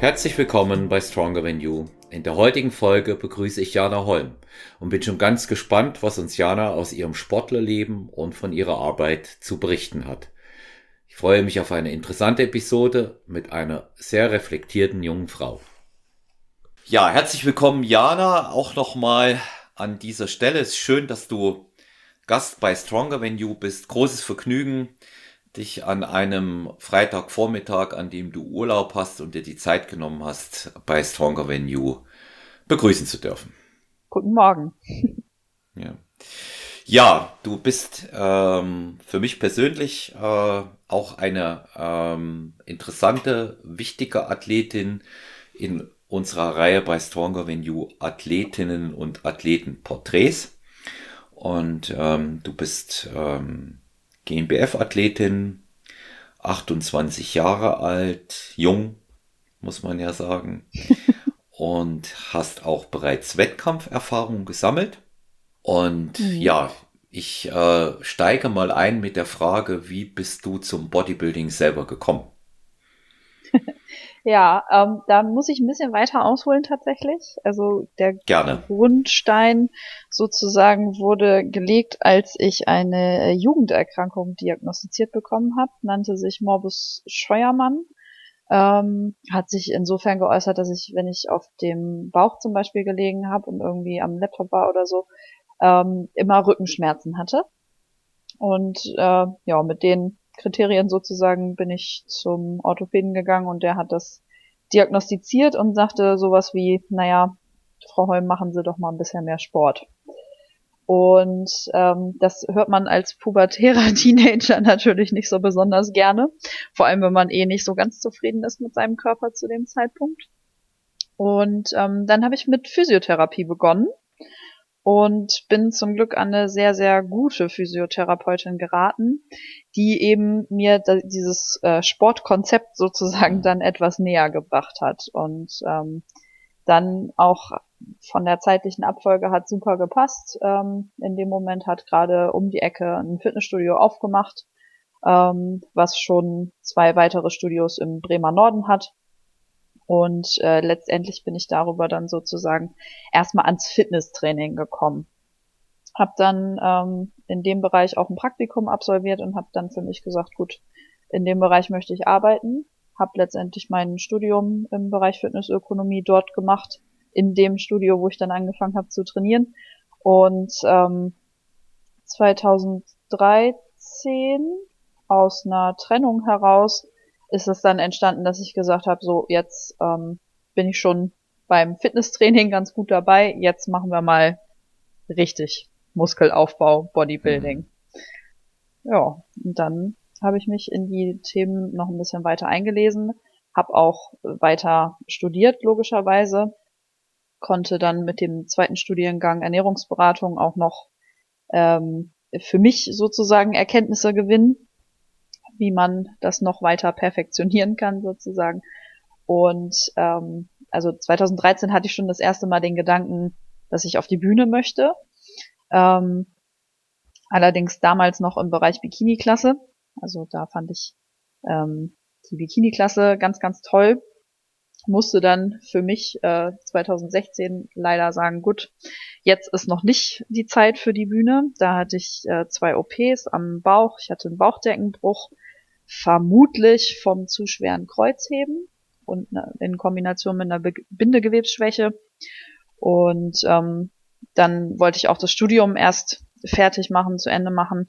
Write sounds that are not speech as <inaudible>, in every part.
Herzlich willkommen bei Stronger Than You. In der heutigen Folge begrüße ich Jana Holm und bin schon ganz gespannt, was uns Jana aus ihrem Sportlerleben und von ihrer Arbeit zu berichten hat. Ich freue mich auf eine interessante Episode mit einer sehr reflektierten jungen Frau. Ja, herzlich willkommen, Jana, auch nochmal an dieser Stelle. Es ist schön, dass du Gast bei Stronger Than You bist. Großes Vergnügen dich an einem Freitagvormittag, an dem du Urlaub hast und dir die Zeit genommen hast, bei Stronger Venue begrüßen zu dürfen. Guten Morgen. Ja, ja du bist ähm, für mich persönlich äh, auch eine ähm, interessante, wichtige Athletin in unserer Reihe bei Stronger Venue Athletinnen und Athletenporträts. Und ähm, du bist ähm, GmbF-Athletin, 28 Jahre alt, jung, muss man ja sagen. <laughs> und hast auch bereits Wettkampferfahrung gesammelt. Und mhm. ja, ich äh, steige mal ein mit der Frage, wie bist du zum Bodybuilding selber gekommen? <laughs> Ja, ähm, da muss ich ein bisschen weiter ausholen tatsächlich. Also der Gerne. Grundstein sozusagen wurde gelegt, als ich eine äh, Jugenderkrankung diagnostiziert bekommen habe, nannte sich Morbus Scheuermann. Ähm, hat sich insofern geäußert, dass ich, wenn ich auf dem Bauch zum Beispiel gelegen habe und irgendwie am Laptop war oder so, ähm, immer Rückenschmerzen hatte. Und äh, ja, mit denen Kriterien sozusagen bin ich zum Orthopäden gegangen und der hat das diagnostiziert und sagte sowas wie, naja, Frau Holm, machen Sie doch mal ein bisschen mehr Sport. Und ähm, das hört man als pubertärer <laughs> Teenager natürlich nicht so besonders gerne. Vor allem, wenn man eh nicht so ganz zufrieden ist mit seinem Körper zu dem Zeitpunkt. Und ähm, dann habe ich mit Physiotherapie begonnen und bin zum Glück an eine sehr, sehr gute Physiotherapeutin geraten, die eben mir dieses äh, Sportkonzept sozusagen dann etwas näher gebracht hat und ähm, dann auch von der zeitlichen Abfolge hat super gepasst. Ähm, in dem Moment hat gerade um die Ecke ein Fitnessstudio aufgemacht, ähm, was schon zwei weitere Studios im Bremer Norden hat. Und äh, letztendlich bin ich darüber dann sozusagen erstmal ans Fitnesstraining gekommen. Hab dann ähm, in dem Bereich auch ein Praktikum absolviert und habe dann für mich gesagt, gut, in dem Bereich möchte ich arbeiten. Hab letztendlich mein Studium im Bereich Fitnessökonomie dort gemacht, in dem Studio, wo ich dann angefangen habe zu trainieren. Und ähm, 2013 aus einer Trennung heraus ist es dann entstanden, dass ich gesagt habe, so jetzt ähm, bin ich schon beim Fitnesstraining ganz gut dabei, jetzt machen wir mal richtig Muskelaufbau, Bodybuilding. Mhm. Ja, und dann habe ich mich in die Themen noch ein bisschen weiter eingelesen, habe auch weiter studiert, logischerweise, konnte dann mit dem zweiten Studiengang Ernährungsberatung auch noch ähm, für mich sozusagen Erkenntnisse gewinnen wie man das noch weiter perfektionieren kann sozusagen. Und ähm, also 2013 hatte ich schon das erste Mal den Gedanken, dass ich auf die Bühne möchte. Ähm, allerdings damals noch im Bereich Bikini-Klasse. Also da fand ich ähm, die Bikini-Klasse ganz, ganz toll. Musste dann für mich äh, 2016 leider sagen, gut, jetzt ist noch nicht die Zeit für die Bühne. Da hatte ich äh, zwei OPs am Bauch. Ich hatte einen Bauchdeckenbruch vermutlich vom zu schweren Kreuzheben und ne, in Kombination mit einer Bindegewebsschwäche. Und ähm, dann wollte ich auch das Studium erst fertig machen, zu Ende machen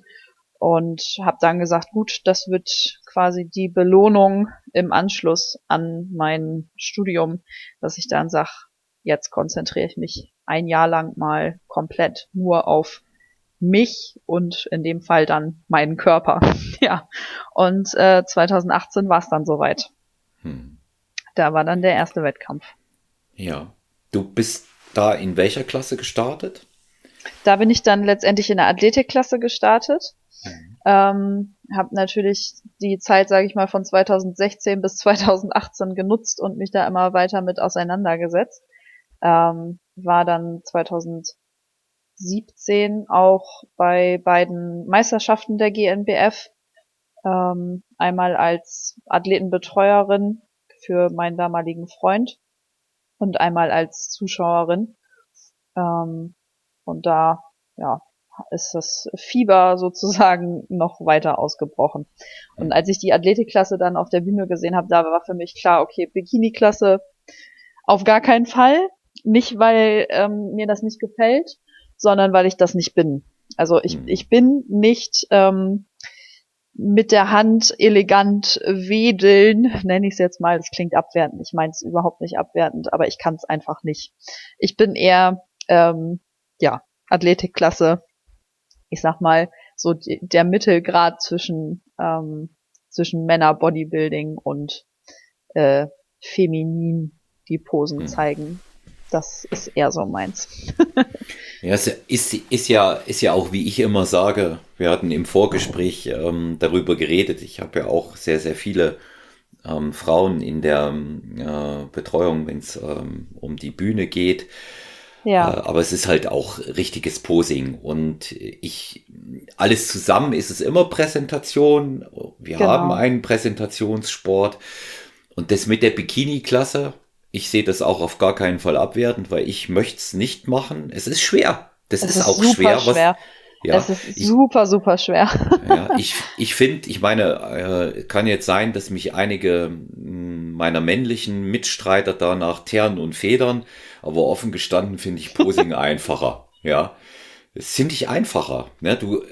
und habe dann gesagt, gut, das wird quasi die Belohnung im Anschluss an mein Studium, dass ich dann sag, jetzt konzentriere ich mich ein Jahr lang mal komplett nur auf mich und in dem Fall dann meinen Körper. <laughs> ja. Und äh, 2018 war es dann soweit. Hm. Da war dann der erste Wettkampf. Ja. Du bist da in welcher Klasse gestartet? Da bin ich dann letztendlich in der Athletikklasse gestartet. Mhm. Ähm, habe natürlich die Zeit, sage ich mal, von 2016 bis 2018 genutzt und mich da immer weiter mit auseinandergesetzt. Ähm, war dann 2000 17 auch bei beiden Meisterschaften der GNBF. Ähm, einmal als Athletenbetreuerin für meinen damaligen Freund und einmal als Zuschauerin. Ähm, und da, ja, ist das Fieber sozusagen <laughs> noch weiter ausgebrochen. Und als ich die Athletikklasse dann auf der Bühne gesehen habe, da war für mich klar, okay, Bikini-Klasse auf gar keinen Fall. Nicht, weil ähm, mir das nicht gefällt, sondern weil ich das nicht bin. Also ich, mhm. ich bin nicht ähm, mit der Hand elegant wedeln, nenne ich es jetzt mal, das klingt abwertend, ich meine es überhaupt nicht abwertend, aber ich kann es einfach nicht. Ich bin eher, ähm, ja, Athletikklasse, ich sag mal, so die, der Mittelgrad zwischen, ähm, zwischen Männer Bodybuilding und äh, feminin die Posen hm. zeigen. Das ist eher so meins. <laughs> ja, es ist, ist, ja, ist ja auch, wie ich immer sage, wir hatten im Vorgespräch ähm, darüber geredet. Ich habe ja auch sehr, sehr viele ähm, Frauen in der äh, Betreuung, wenn es ähm, um die Bühne geht. Ja. Äh, aber es ist halt auch richtiges Posing und ich, alles zusammen ist es immer Präsentation. Wir genau. haben einen Präsentationssport und das mit der Bikini-Klasse, ich sehe das auch auf gar keinen Fall abwertend, weil ich möchte es nicht machen. Es ist schwer. Das ist, ist, auch schwer. schwer. ja, es ist ich, super, super schwer. Ja, ich, ich finde, ich meine, äh, kann jetzt sein, dass mich einige hm, meiner männlichen Mitstreiter da nach Ternen und Federn, aber offen gestanden finde ich Posing <laughs> einfacher. Ja, das finde ich einfacher. Ne? Du,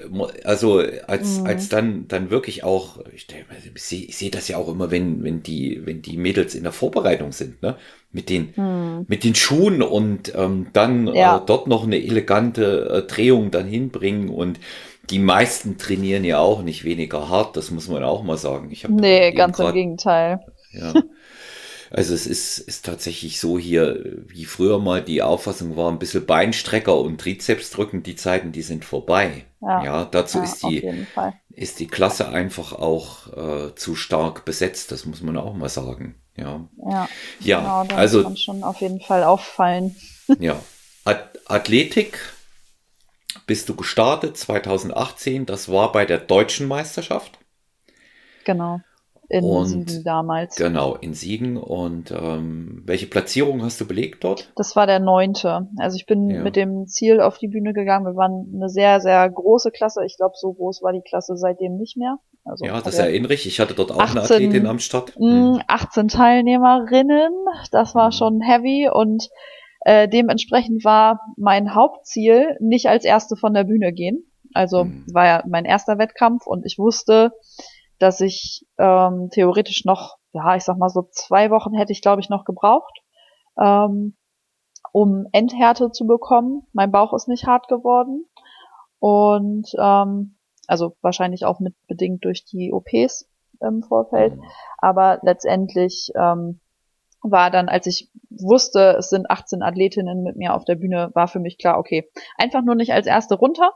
also als, mhm. als dann, dann wirklich auch, ich, ich sehe seh das ja auch immer, wenn, wenn die, wenn die Mädels in der Vorbereitung sind, ne? Mit den, mhm. mit den Schuhen und ähm, dann äh, ja. äh, dort noch eine elegante äh, Drehung dann hinbringen und die meisten trainieren ja auch nicht weniger hart, das muss man auch mal sagen. Ich nee, ganz grad, im Gegenteil. Ja. Also es ist, ist tatsächlich so hier, wie früher mal die Auffassung war, ein bisschen Beinstrecker und Trizeps drücken, die Zeiten, die sind vorbei. Ja, ja dazu ja, ist die, ist die Klasse einfach auch äh, zu stark besetzt, das muss man auch mal sagen. Ja, ja, ja genau, also kann schon auf jeden Fall auffallen. <laughs> ja, Athletik bist du gestartet 2018, das war bei der deutschen Meisterschaft. Genau. In und, Siegen damals. Genau, in Siegen. Und ähm, welche Platzierung hast du belegt dort? Das war der neunte. Also ich bin ja. mit dem Ziel auf die Bühne gegangen. Wir waren eine sehr, sehr große Klasse. Ich glaube, so groß war die Klasse seitdem nicht mehr. Also ja, das erinnere ich. Ich hatte dort auch 18, eine Athletin am Start. Hm. 18 Teilnehmerinnen. Das war hm. schon heavy und äh, dementsprechend war mein Hauptziel nicht als erste von der Bühne gehen. Also hm. war ja mein erster Wettkampf und ich wusste, dass ich ähm, theoretisch noch, ja, ich sag mal so zwei Wochen hätte ich, glaube ich, noch gebraucht, ähm, um Endhärte zu bekommen. Mein Bauch ist nicht hart geworden. Und ähm, also wahrscheinlich auch mit bedingt durch die OPs im Vorfeld. Mhm. Aber letztendlich ähm, war dann, als ich wusste, es sind 18 Athletinnen mit mir auf der Bühne, war für mich klar, okay, einfach nur nicht als erste runter,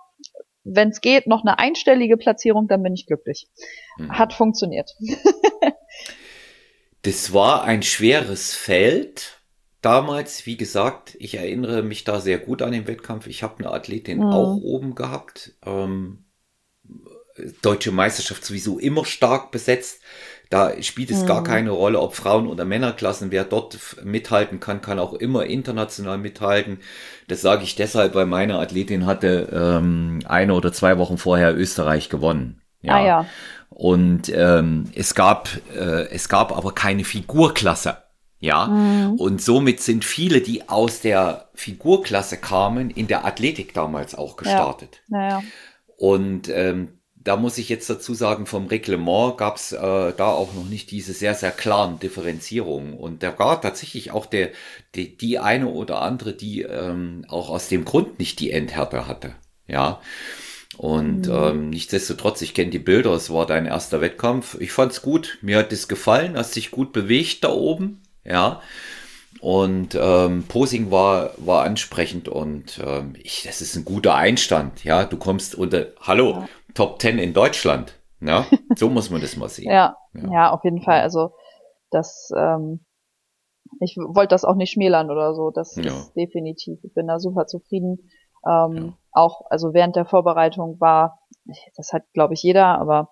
wenn es geht, noch eine einstellige Platzierung, dann bin ich glücklich. Mhm. Hat funktioniert. <laughs> das war ein schweres Feld. Damals, wie gesagt, ich erinnere mich da sehr gut an den Wettkampf. Ich habe eine Athletin mhm. auch oben gehabt. Ähm, Deutsche Meisterschaft sowieso immer stark besetzt. Da spielt es mhm. gar keine Rolle, ob Frauen- oder Männerklassen. Wer dort mithalten kann, kann auch immer international mithalten. Das sage ich deshalb, weil meine Athletin hatte ähm, eine oder zwei Wochen vorher Österreich gewonnen. Ja. Ah, ja. Und ähm, es gab äh, es gab aber keine Figurklasse. Ja, mhm. und somit sind viele, die aus der Figurklasse kamen, in der Athletik damals auch gestartet. Ja. Naja. Und ähm, da muss ich jetzt dazu sagen, vom Reglement gab es äh, da auch noch nicht diese sehr, sehr klaren Differenzierungen. Und da war tatsächlich auch der, die, die eine oder andere, die ähm, auch aus dem Grund nicht die Endhärte hatte. Ja. Und mhm. ähm, nichtsdestotrotz, ich kenne die Bilder, es war dein erster Wettkampf. Ich fand's gut, mir hat es gefallen, hast dich gut bewegt da oben. Ja. Und ähm, Posing war, war ansprechend und ähm, ich, das ist ein guter Einstand. Ja, du kommst unter, hallo, ja. Top 10 in Deutschland. Ja, <laughs> so muss man das mal sehen. ja, ja, ja, auf jeden Fall. Also das, ähm, ich wollte das auch nicht schmälern oder so. Das ja. ist definitiv. Ich bin da super zufrieden. Ähm, ja. Auch, also während der Vorbereitung war, das hat glaube ich jeder, aber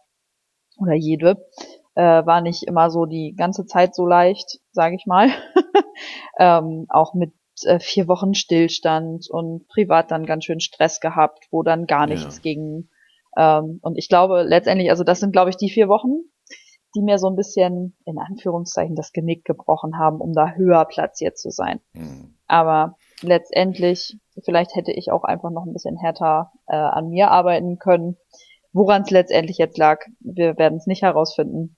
oder jede, äh, war nicht immer so die ganze Zeit so leicht, sage ich mal. <laughs> ähm, auch mit äh, vier Wochen Stillstand und privat dann ganz schön Stress gehabt, wo dann gar nichts ja. ging. Ähm, und ich glaube letztendlich, also das sind glaube ich die vier Wochen, die mir so ein bisschen in Anführungszeichen das Genick gebrochen haben, um da höher platziert zu sein. Mhm. Aber letztendlich, vielleicht hätte ich auch einfach noch ein bisschen härter äh, an mir arbeiten können. Woran es letztendlich jetzt lag, wir werden es nicht herausfinden.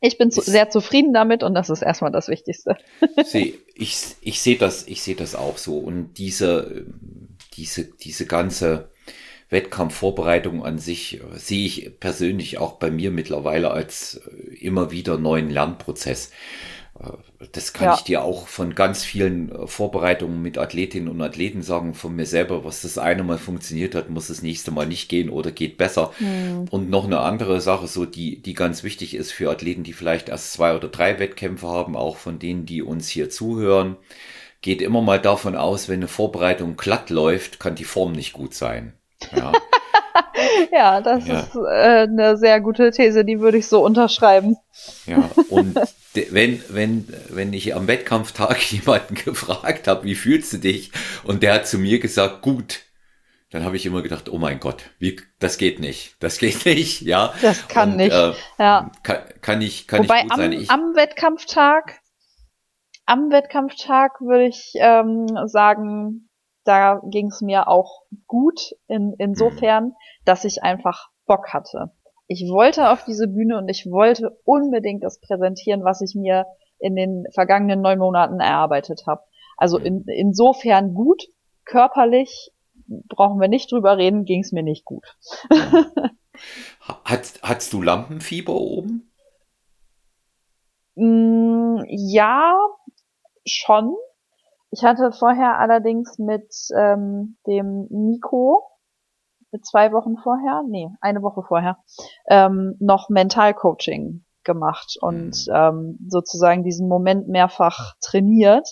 Ich bin zu, sehr zufrieden damit und das ist erstmal das Wichtigste. <laughs> Seh, ich ich sehe das, ich sehe das auch so. Und diese, diese, diese ganze Wettkampfvorbereitung an sich äh, sehe ich persönlich auch bei mir mittlerweile als äh, immer wieder neuen Lernprozess. Äh, das kann ja. ich dir auch von ganz vielen Vorbereitungen mit Athletinnen und Athleten sagen, von mir selber, was das eine Mal funktioniert hat, muss das nächste Mal nicht gehen oder geht besser. Mhm. Und noch eine andere Sache, so die, die ganz wichtig ist für Athleten, die vielleicht erst zwei oder drei Wettkämpfe haben, auch von denen, die uns hier zuhören, geht immer mal davon aus, wenn eine Vorbereitung glatt läuft, kann die Form nicht gut sein. Ja, <laughs> ja das ja. ist äh, eine sehr gute These, die würde ich so unterschreiben. Ja, und wenn, wenn, wenn ich am Wettkampftag <laughs> jemanden gefragt habe, wie fühlst du dich? Und der hat zu mir gesagt, gut. Dann habe ich immer gedacht, oh mein Gott, wie, das geht nicht, das geht <laughs> nicht, ja. Das kann und, nicht, äh, ja. Kann, kann ich, kann Wobei ich gut am, sein. Ich, am Wettkampftag, am Wettkampftag würde ich ähm, sagen, da ging es mir auch gut in, insofern, mhm. dass ich einfach Bock hatte. Ich wollte auf diese Bühne und ich wollte unbedingt das präsentieren, was ich mir in den vergangenen neun Monaten erarbeitet habe. Also in, insofern gut, körperlich brauchen wir nicht drüber reden, ging es mir nicht gut. <laughs> Hat, hattest du Lampenfieber oben? Mm, ja, schon. Ich hatte vorher allerdings mit ähm, dem Nico, mit zwei Wochen vorher, nee, eine Woche vorher, ähm, noch Mentalcoaching gemacht und mhm. ähm, sozusagen diesen Moment mehrfach trainiert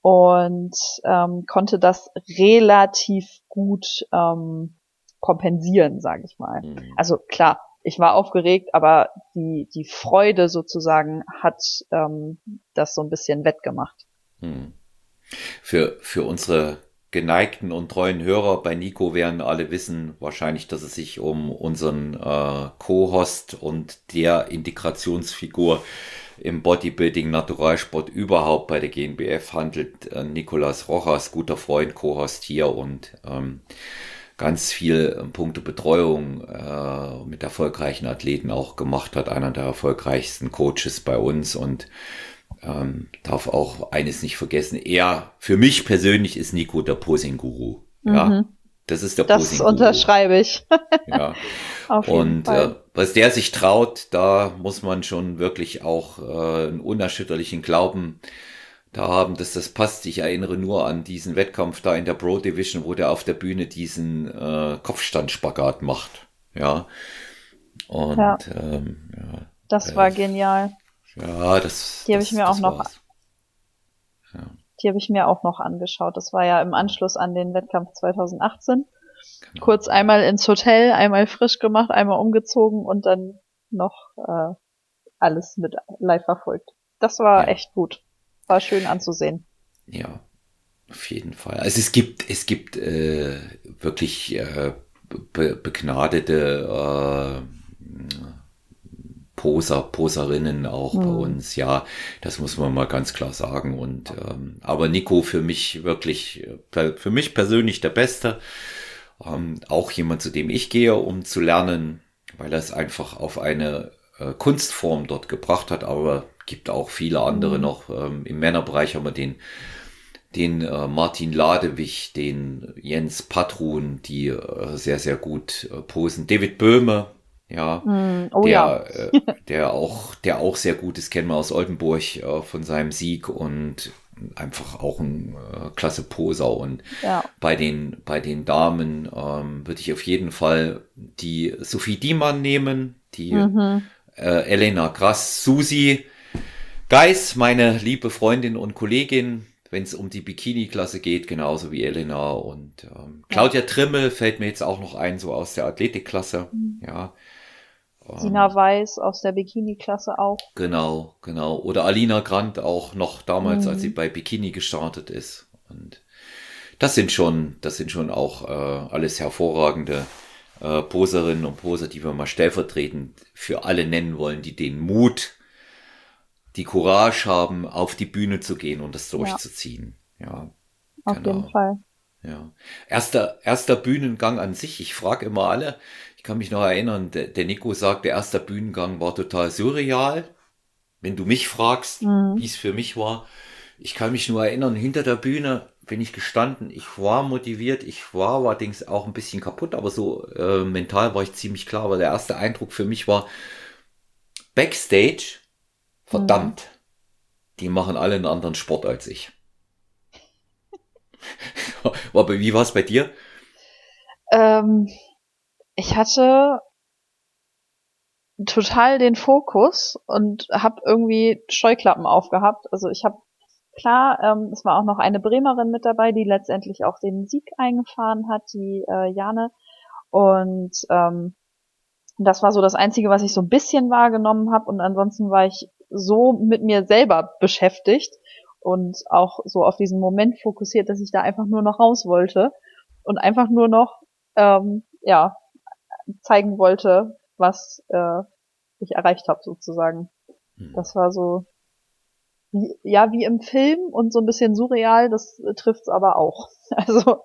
und ähm, konnte das relativ gut ähm, kompensieren, sage ich mal. Mhm. Also klar, ich war aufgeregt, aber die die Freude sozusagen hat ähm, das so ein bisschen wettgemacht. Mhm. Für, für unsere geneigten und treuen Hörer bei Nico werden alle wissen wahrscheinlich, dass es sich um unseren äh, Co-Host und der Integrationsfigur im Bodybuilding Naturalsport überhaupt bei der GNBF handelt. Äh, Nikolas Rojas, guter Freund, Co-Host hier und ähm, ganz viel äh, Punkte Betreuung äh, mit erfolgreichen Athleten auch gemacht hat, einer der erfolgreichsten Coaches bei uns und ähm, darf auch eines nicht vergessen. Er, für mich persönlich ist Nico der Posing-Guru. Mhm. Ja, das ist der Das unterschreibe ich. <laughs> ja. <laughs> Auf jeden Und Fall. Äh, was der sich traut, da muss man schon wirklich auch äh, einen unerschütterlichen Glauben da haben, dass das passt. Ich erinnere nur an diesen Wettkampf da in der Pro Division, wo der auf der Bühne diesen äh, Kopfstandspagat macht. Ja. Und ja. Ähm, ja, das war genial. Ja, das. Die habe ich mir auch noch. Ja. Die habe ich mir auch noch angeschaut. Das war ja im Anschluss an den Wettkampf 2018. Genau. Kurz einmal ins Hotel, einmal frisch gemacht, einmal umgezogen und dann noch äh, alles mit live verfolgt. Das war ja. echt gut. War schön anzusehen. Ja, auf jeden Fall. Also es gibt, es gibt äh, wirklich äh, be begnadete äh, Poser, Poserinnen auch mhm. bei uns, ja, das muss man mal ganz klar sagen. Und ähm, aber Nico für mich wirklich, äh, für mich persönlich der Beste. Ähm, auch jemand, zu dem ich gehe, um zu lernen, weil er es einfach auf eine äh, Kunstform dort gebracht hat, aber gibt auch viele andere mhm. noch. Ähm, Im Männerbereich haben wir den den äh, Martin Ladewig, den Jens Patrun, die äh, sehr, sehr gut äh, posen. David Böhme, ja, mm, oh der, ja. äh, <laughs> der auch, der auch sehr gut ist, kennen wir aus Oldenburg äh, von seinem Sieg und einfach auch ein äh, klasse Poser und ja. bei den bei den Damen ähm, würde ich auf jeden Fall die Sophie Diemann nehmen, die mhm. äh, Elena Grass, Susi Geis, meine liebe Freundin und Kollegin, wenn es um die Bikini-Klasse geht, genauso wie Elena und ähm, Claudia. Trimmel fällt mir jetzt auch noch ein, so aus der Athletikklasse, mhm. ja Sina Weiß aus der Bikini-Klasse auch. Genau, genau. Oder Alina Grant auch noch damals, mhm. als sie bei Bikini gestartet ist. Und das sind schon, das sind schon auch äh, alles hervorragende äh, Poserinnen und Poser, die wir mal stellvertretend für alle nennen wollen, die den Mut, die Courage haben, auf die Bühne zu gehen und das durchzuziehen. Ja, ja auf genau. jeden Fall. Ja. Erster, erster Bühnengang an sich. Ich frage immer alle, kann mich noch erinnern, der, der Nico sagt, der erste Bühnengang war total surreal. Wenn du mich fragst, mhm. wie es für mich war, ich kann mich nur erinnern, hinter der Bühne bin ich gestanden, ich war motiviert, ich war allerdings auch ein bisschen kaputt, aber so äh, mental war ich ziemlich klar, aber der erste Eindruck für mich war, Backstage, verdammt, mhm. die machen alle einen anderen Sport als ich. <laughs> Aber wie war es bei dir? Ähm, ich hatte total den Fokus und habe irgendwie Scheuklappen aufgehabt. Also ich habe klar, ähm, es war auch noch eine Bremerin mit dabei, die letztendlich auch den Sieg eingefahren hat, die äh, Jane. Und ähm, das war so das Einzige, was ich so ein bisschen wahrgenommen habe. Und ansonsten war ich so mit mir selber beschäftigt und auch so auf diesen Moment fokussiert, dass ich da einfach nur noch raus wollte und einfach nur noch ähm, ja zeigen wollte, was äh, ich erreicht habe sozusagen. Hm. Das war so wie, ja wie im Film und so ein bisschen surreal. Das äh, trifft's aber auch. <laughs> Also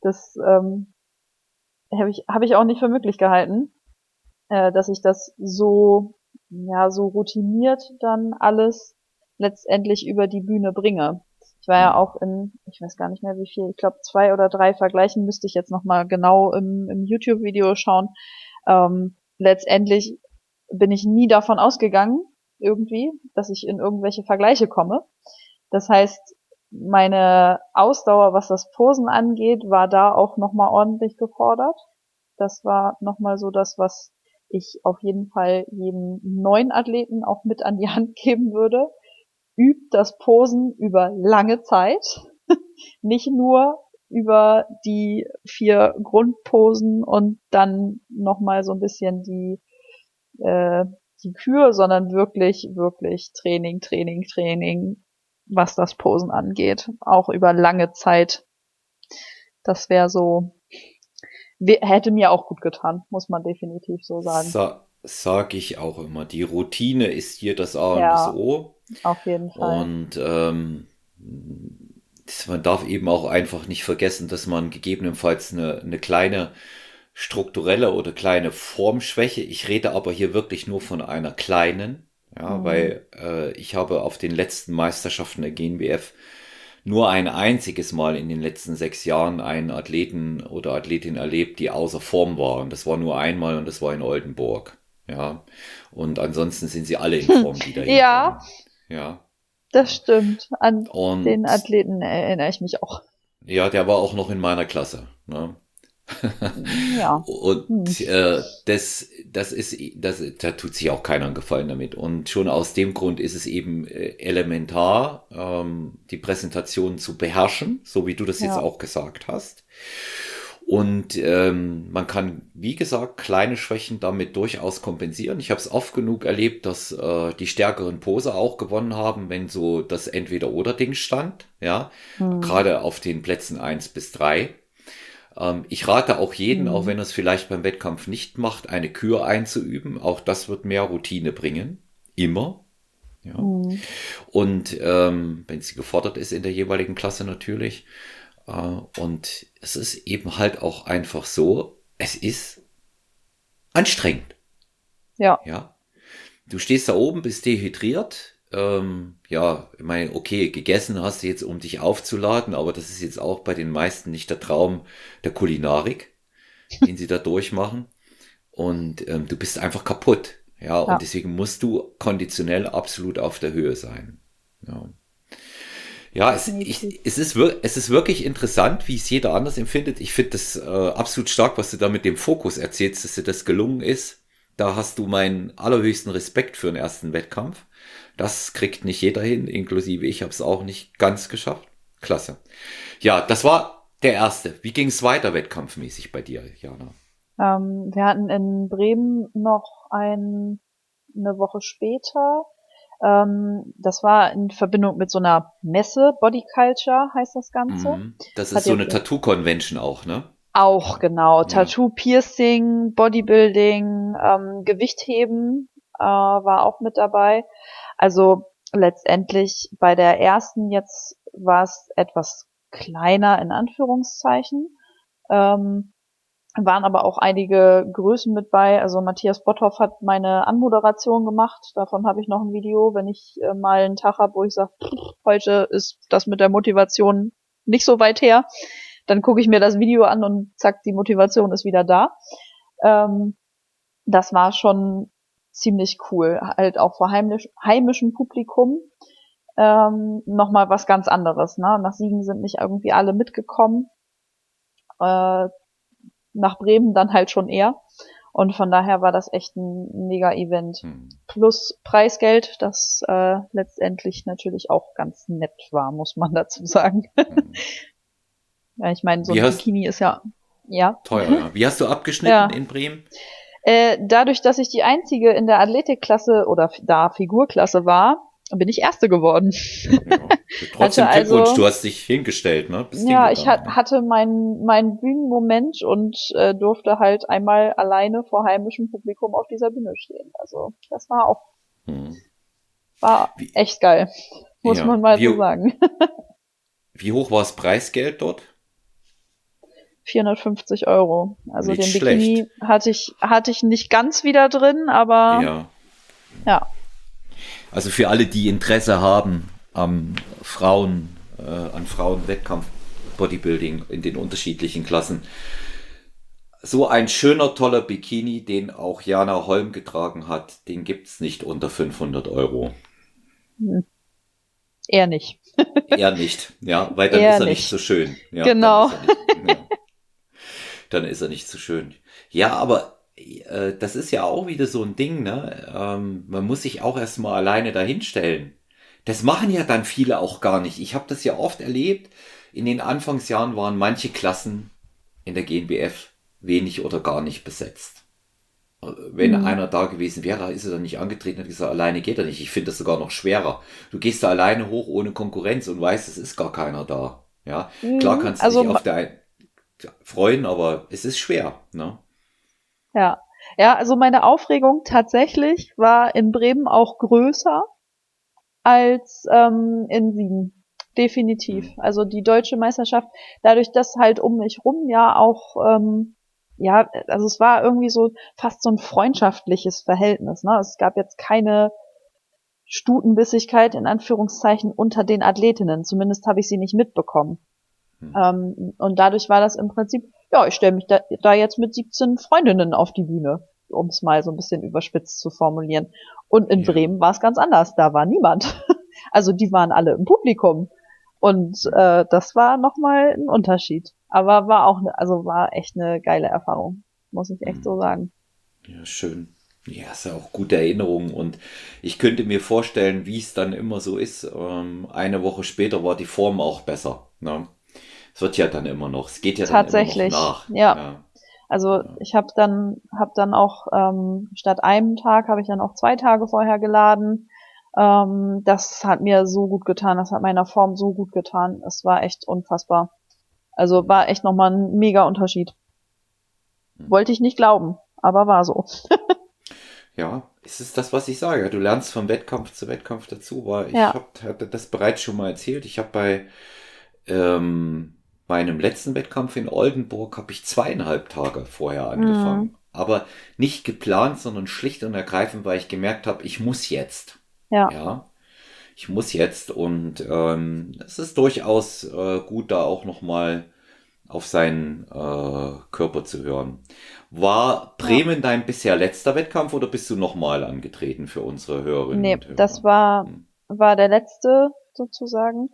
das ähm, habe ich habe ich auch nicht für möglich gehalten, äh, dass ich das so ja so routiniert dann alles letztendlich über die Bühne bringe. Ich war ja mhm. auch in, ich weiß gar nicht mehr wie viel, ich glaube zwei oder drei Vergleichen müsste ich jetzt nochmal genau im, im YouTube-Video schauen. Ähm, letztendlich bin ich nie davon ausgegangen, irgendwie, dass ich in irgendwelche Vergleiche komme. Das heißt, meine Ausdauer, was das Posen angeht, war da auch nochmal ordentlich gefordert. Das war nochmal so das, was ich auf jeden Fall jedem neuen Athleten auch mit an die Hand geben würde übt das Posen über lange Zeit, <laughs> nicht nur über die vier Grundposen und dann nochmal so ein bisschen die, äh, die Kür, sondern wirklich, wirklich Training, Training, Training, was das Posen angeht. Auch über lange Zeit. Das wäre so, hätte mir auch gut getan, muss man definitiv so sagen. Sa sag ich auch immer. Die Routine ist hier das A und ja. das O. Auf jeden Fall. Und ähm, man darf eben auch einfach nicht vergessen, dass man gegebenenfalls eine, eine kleine strukturelle oder kleine Formschwäche, ich rede aber hier wirklich nur von einer kleinen, ja, mhm. weil äh, ich habe auf den letzten Meisterschaften der GNBF nur ein einziges Mal in den letzten sechs Jahren einen Athleten oder Athletin erlebt, die außer Form war. Und das war nur einmal und das war in Oldenburg. Ja. Und ansonsten sind sie alle in Form wieder. <laughs> ja. Ja. Das stimmt. An und, den Athleten erinnere ich mich auch. Ja, der war auch noch in meiner Klasse. Ne? ja. Und hm. äh, das, das ist, das, da tut sich auch keiner einen Gefallen damit. Und schon aus dem Grund ist es eben äh, elementar, ähm, die Präsentation zu beherrschen, so wie du das ja. jetzt auch gesagt hast. Und ähm, man kann, wie gesagt, kleine Schwächen damit durchaus kompensieren. Ich habe es oft genug erlebt, dass äh, die stärkeren Pose auch gewonnen haben, wenn so das Entweder-Oder-Ding stand. Ja, mhm. gerade auf den Plätzen eins bis drei. Ähm, ich rate auch jeden, mhm. auch wenn er es vielleicht beim Wettkampf nicht macht, eine Kür einzuüben. Auch das wird mehr Routine bringen. Immer. Ja. Mhm. Und ähm, wenn sie gefordert ist in der jeweiligen Klasse natürlich. Äh, und es ist eben halt auch einfach so, es ist anstrengend. Ja. Ja. Du stehst da oben, bist dehydriert. Ähm, ja, ich meine, okay, gegessen hast du jetzt, um dich aufzuladen, aber das ist jetzt auch bei den meisten nicht der Traum der Kulinarik, <laughs> den sie da durchmachen. Und ähm, du bist einfach kaputt. Ja, ja, und deswegen musst du konditionell absolut auf der Höhe sein. Ja. Ja, es, ich, es, ist, es ist wirklich interessant, wie es jeder anders empfindet. Ich finde das äh, absolut stark, was du da mit dem Fokus erzählst, dass dir das gelungen ist. Da hast du meinen allerhöchsten Respekt für den ersten Wettkampf. Das kriegt nicht jeder hin, inklusive ich habe es auch nicht ganz geschafft. Klasse. Ja, das war der erste. Wie ging es weiter wettkampfmäßig bei dir, Jana? Ähm, wir hatten in Bremen noch ein, eine Woche später. Ähm, das war in Verbindung mit so einer Messe, Body Culture heißt das Ganze. Mhm. Das ist Hat so eine Tattoo-Convention auch, ne? Auch, genau. Ja. Tattoo, Piercing, Bodybuilding, ähm, Gewichtheben äh, war auch mit dabei. Also letztendlich bei der ersten jetzt war es etwas kleiner in Anführungszeichen. Ähm, waren aber auch einige Größen mit bei. Also Matthias Botthoff hat meine Anmoderation gemacht. Davon habe ich noch ein Video, wenn ich äh, mal einen Tag habe, wo ich sage, heute ist das mit der Motivation nicht so weit her. Dann gucke ich mir das Video an und zack, die Motivation ist wieder da. Ähm, das war schon ziemlich cool. Halt auch vor heimisch, heimischem Publikum. Ähm, Nochmal was ganz anderes. Ne? Nach Siegen sind nicht irgendwie alle mitgekommen. Äh, nach Bremen dann halt schon eher. Und von daher war das echt ein mega Event. Hm. Plus Preisgeld, das äh, letztendlich natürlich auch ganz nett war, muss man dazu sagen. Hm. <laughs> ja, ich meine, so Wie ein Bikini ist ja, ja. Teuer. Wie hast du abgeschnitten ja. in Bremen? Äh, dadurch, dass ich die einzige in der Athletikklasse oder da Figurklasse war, bin ich Erste geworden. Ja, <laughs> trotzdem also, Glückwunsch, du hast dich hingestellt, ne? Bist ja, ich hat, hatte meinen mein Bühnenmoment und äh, durfte halt einmal alleine vor heimischem Publikum auf dieser Bühne stehen. Also das war auch hm. war wie, echt geil, muss ja, man mal wie, so sagen. <laughs> wie hoch war das Preisgeld dort? 450 Euro. Also nicht den Bikini schlecht. hatte ich hatte ich nicht ganz wieder drin, aber ja. ja. Also für alle, die Interesse haben am Frauen, äh, an Frauenwettkampf Bodybuilding in den unterschiedlichen Klassen. So ein schöner, toller Bikini, den auch Jana Holm getragen hat, den gibt's nicht unter 500 Euro. Hm. Eher nicht. Eher nicht, ja, weil dann Eher ist er nicht. nicht so schön. Ja, genau. Dann ist, nicht, ja. dann ist er nicht so schön. Ja, aber äh, das ist ja auch wieder so ein Ding, ne? Ähm, man muss sich auch erstmal alleine dahinstellen. Das machen ja dann viele auch gar nicht. Ich habe das ja oft erlebt. In den Anfangsjahren waren manche Klassen in der GNBF wenig oder gar nicht besetzt. Äh, wenn mhm. einer da gewesen wäre, ist er dann nicht angetreten und gesagt, alleine geht er nicht. Ich finde das sogar noch schwerer. Du gehst da alleine hoch ohne Konkurrenz und weißt, es ist gar keiner da. Ja, mhm. klar kannst du also, dich auf der freuen, aber es ist schwer. Ne? Ja. Ja, also meine Aufregung tatsächlich war in Bremen auch größer als ähm, in Siegen. Definitiv. Also die deutsche Meisterschaft, dadurch, dass halt um mich rum ja auch, ähm, ja, also es war irgendwie so fast so ein freundschaftliches Verhältnis. Ne? Es gab jetzt keine Stutenbissigkeit in Anführungszeichen unter den Athletinnen. Zumindest habe ich sie nicht mitbekommen. Hm. Ähm, und dadurch war das im Prinzip, ja, ich stelle mich da, da jetzt mit 17 Freundinnen auf die Bühne, um es mal so ein bisschen überspitzt zu formulieren. Und in ja. Bremen war es ganz anders, da war niemand. <laughs> also die waren alle im Publikum. Und äh, das war nochmal ein Unterschied. Aber war auch, ne, also war echt eine geile Erfahrung, muss ich echt hm. so sagen. Ja, schön. Ja, ist ja auch gute Erinnerungen und ich könnte mir vorstellen, wie es dann immer so ist. Ähm, eine Woche später war die Form auch besser. Ne? Es wird ja dann immer noch, es geht ja dann Tatsächlich, immer noch nach. Ja. ja. Also ich habe dann hab dann auch ähm, statt einem Tag habe ich dann auch zwei Tage vorher geladen. Ähm, das hat mir so gut getan, das hat meiner Form so gut getan. Es war echt unfassbar. Also war echt nochmal ein mega Unterschied. Hm. Wollte ich nicht glauben, aber war so. <laughs> ja, es ist das, was ich sage. Du lernst vom Wettkampf zu Wettkampf dazu. War ich ja. hab, hatte das bereits schon mal erzählt. Ich habe bei ähm, meinem letzten Wettkampf in Oldenburg habe ich zweieinhalb Tage vorher angefangen. Mhm. Aber nicht geplant, sondern schlicht und ergreifend, weil ich gemerkt habe, ich muss jetzt. Ja. ja ich muss jetzt und ähm, es ist durchaus äh, gut, da auch nochmal auf seinen äh, Körper zu hören. War Bremen ja. dein bisher letzter Wettkampf oder bist du nochmal angetreten für unsere Hörerinnen? Nee, das war, hm. war der letzte sozusagen.